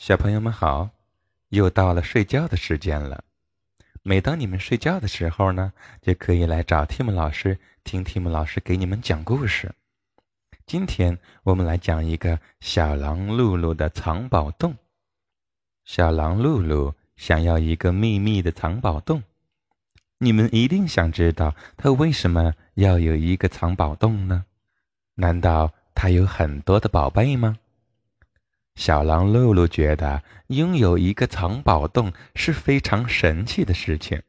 小朋友们好，又到了睡觉的时间了。每当你们睡觉的时候呢，就可以来找 Tim 老师听 Tim 老师给你们讲故事。今天我们来讲一个小狼露露的藏宝洞。小狼露露想要一个秘密的藏宝洞，你们一定想知道他为什么要有一个藏宝洞呢？难道他有很多的宝贝吗？小狼露露觉得拥有一个藏宝洞是非常神奇的事情，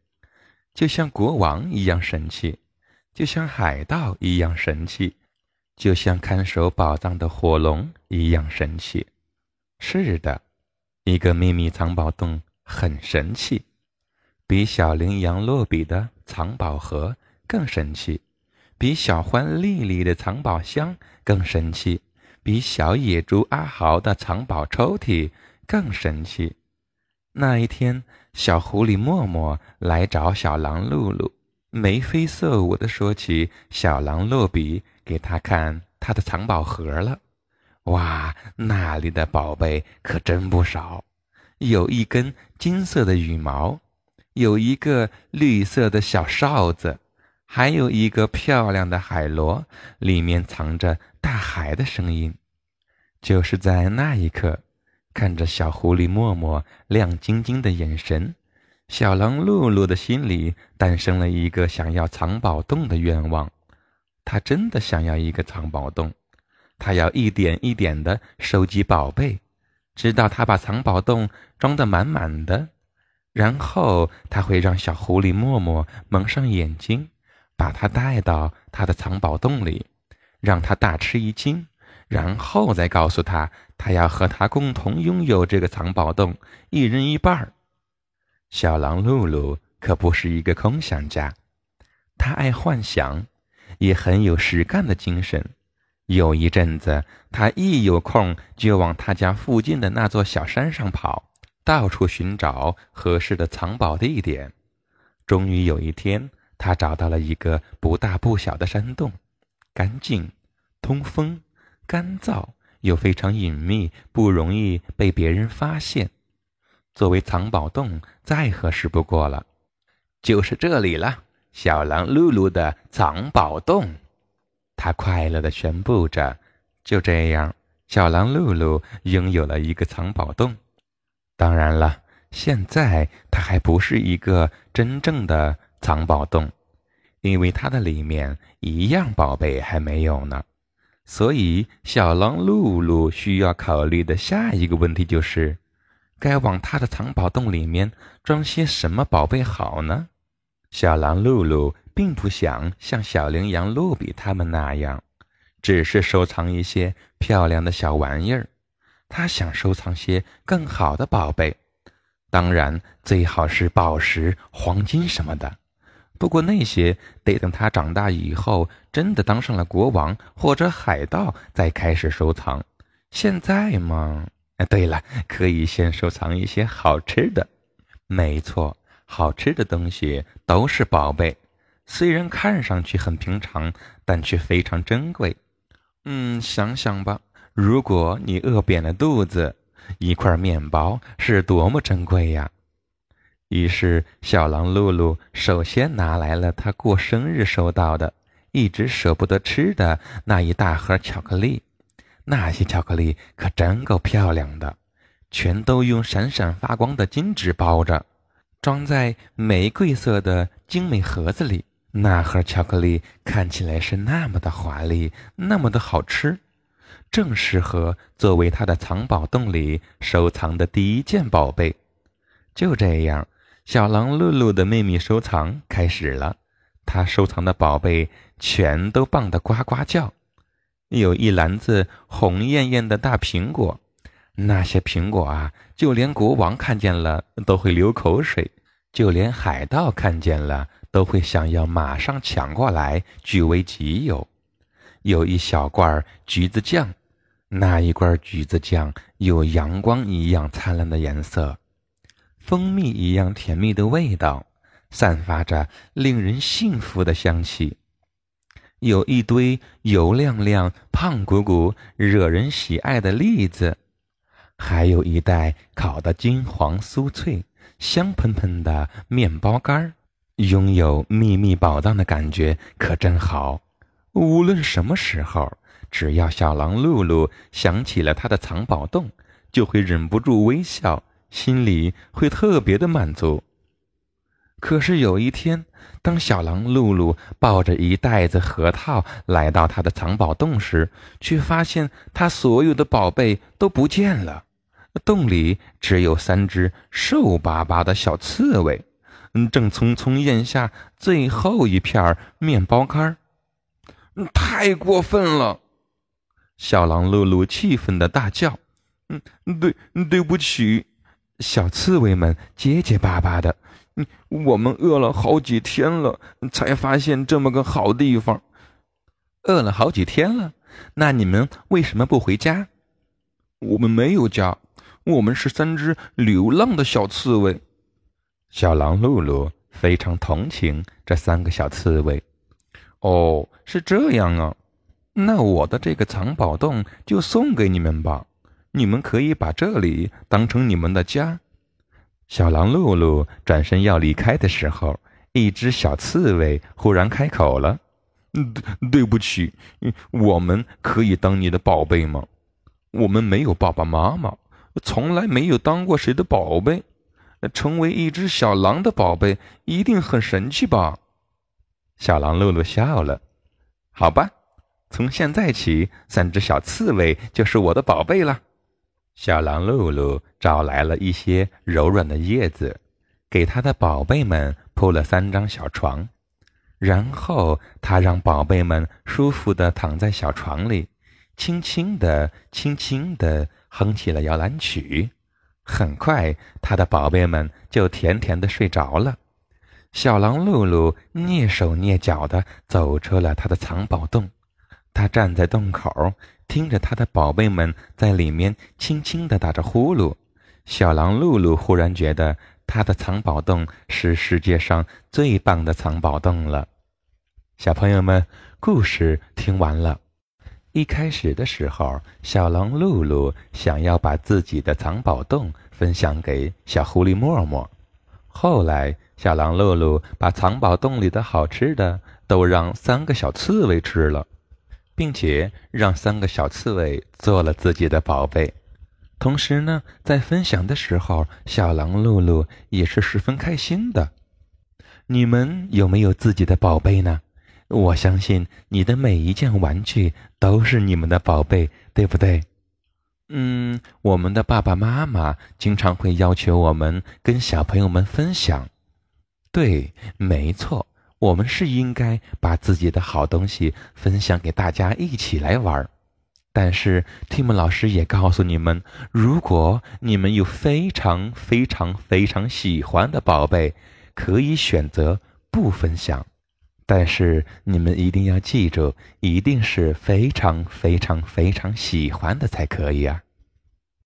就像国王一样神奇，就像海盗一样神奇，就像看守宝藏的火龙一样神奇。是的，一个秘密藏宝洞很神奇，比小羚羊洛比的藏宝盒更神奇，比小獾丽丽的藏宝箱更神奇。比小野猪阿豪的藏宝抽屉更神奇。那一天，小狐狸默默来找小狼露露，眉飞色舞地说起小狼洛比给他看他的藏宝盒了。哇，那里的宝贝可真不少，有一根金色的羽毛，有一个绿色的小哨子。还有一个漂亮的海螺，里面藏着大海的声音。就是在那一刻，看着小狐狸默默亮晶晶的眼神，小狼露露的心里诞生了一个想要藏宝洞的愿望。他真的想要一个藏宝洞，他要一点一点的收集宝贝，直到他把藏宝洞装得满满的，然后他会让小狐狸默默蒙上眼睛。把他带到他的藏宝洞里，让他大吃一惊，然后再告诉他，他要和他共同拥有这个藏宝洞，一人一半儿。小狼露露可不是一个空想家，他爱幻想，也很有实干的精神。有一阵子，他一有空就往他家附近的那座小山上跑，到处寻找合适的藏宝地点。终于有一天。他找到了一个不大不小的山洞，干净、通风、干燥，又非常隐秘，不容易被别人发现。作为藏宝洞，再合适不过了。就是这里了，小狼露露的藏宝洞。他快乐地宣布着：“就这样，小狼露露拥有了一个藏宝洞。当然了，现在它还不是一个真正的。”藏宝洞，因为它的里面一样宝贝还没有呢，所以小狼露露需要考虑的下一个问题就是，该往它的藏宝洞里面装些什么宝贝好呢？小狼露露并不想像小羚羊露比他们那样，只是收藏一些漂亮的小玩意儿，他想收藏些更好的宝贝，当然最好是宝石、黄金什么的。不过那些得等他长大以后，真的当上了国王或者海盗再开始收藏。现在嘛，哎，对了，可以先收藏一些好吃的。没错，好吃的东西都是宝贝，虽然看上去很平常，但却非常珍贵。嗯，想想吧，如果你饿扁了肚子，一块面包是多么珍贵呀！于是，小狼露露首先拿来了他过生日收到的、一直舍不得吃的那一大盒巧克力。那些巧克力可真够漂亮的，全都用闪闪发光的金纸包着，装在玫瑰色的精美盒子里。那盒巧克力看起来是那么的华丽，那么的好吃，正适合作为他的藏宝洞里收藏的第一件宝贝。就这样。小狼露露的秘密收藏开始了，他收藏的宝贝全都棒得呱呱叫。有一篮子红艳艳的大苹果，那些苹果啊，就连国王看见了都会流口水，就连海盗看见了都会想要马上抢过来据为己有。有一小罐橘子酱，那一罐橘子酱有阳光一样灿烂的颜色。蜂蜜一样甜蜜的味道，散发着令人幸福的香气。有一堆油亮亮、胖鼓鼓、惹人喜爱的栗子，还有一袋烤得金黄酥脆、香喷喷的面包干，拥有秘密宝藏的感觉可真好。无论什么时候，只要小狼露露想起了他的藏宝洞，就会忍不住微笑，心里会特别的满足。可是有一天，当小狼露露抱着一袋子核桃来到他的藏宝洞时，却发现他所有的宝贝都不见了。洞里只有三只瘦巴巴的小刺猬，正匆匆咽下最后一片面包干儿。太过分了！小狼露露气愤的大叫：“嗯，对，对不起。”小刺猬们结结巴巴的：“嗯，我们饿了好几天了，才发现这么个好地方。饿了好几天了，那你们为什么不回家？我们没有家。”我们是三只流浪的小刺猬，小狼露露非常同情这三个小刺猬。哦，是这样啊，那我的这个藏宝洞就送给你们吧，你们可以把这里当成你们的家。小狼露露转身要离开的时候，一只小刺猬忽然开口了：“对对不起，我们可以当你的宝贝吗？我们没有爸爸妈妈。”从来没有当过谁的宝贝，成为一只小狼的宝贝一定很神奇吧？小狼露露笑了。好吧，从现在起，三只小刺猬就是我的宝贝了。小狼露露找来了一些柔软的叶子，给他的宝贝们铺了三张小床，然后他让宝贝们舒服的躺在小床里，轻轻的，轻轻的。哼起了摇篮曲，很快，他的宝贝们就甜甜的睡着了。小狼露露蹑手蹑脚的走出了他的藏宝洞，他站在洞口，听着他的宝贝们在里面轻轻的打着呼噜。小狼露露忽然觉得他的藏宝洞是世界上最棒的藏宝洞了。小朋友们，故事听完了。一开始的时候，小狼露露想要把自己的藏宝洞分享给小狐狸默默。后来，小狼露露把藏宝洞里的好吃的都让三个小刺猬吃了，并且让三个小刺猬做了自己的宝贝。同时呢，在分享的时候，小狼露露也是十分开心的。你们有没有自己的宝贝呢？我相信你的每一件玩具都是你们的宝贝，对不对？嗯，我们的爸爸妈妈经常会要求我们跟小朋友们分享。对，没错，我们是应该把自己的好东西分享给大家一起来玩。但是，Tim 老师也告诉你们，如果你们有非常非常非常喜欢的宝贝，可以选择不分享。但是你们一定要记住，一定是非常非常非常喜欢的才可以啊！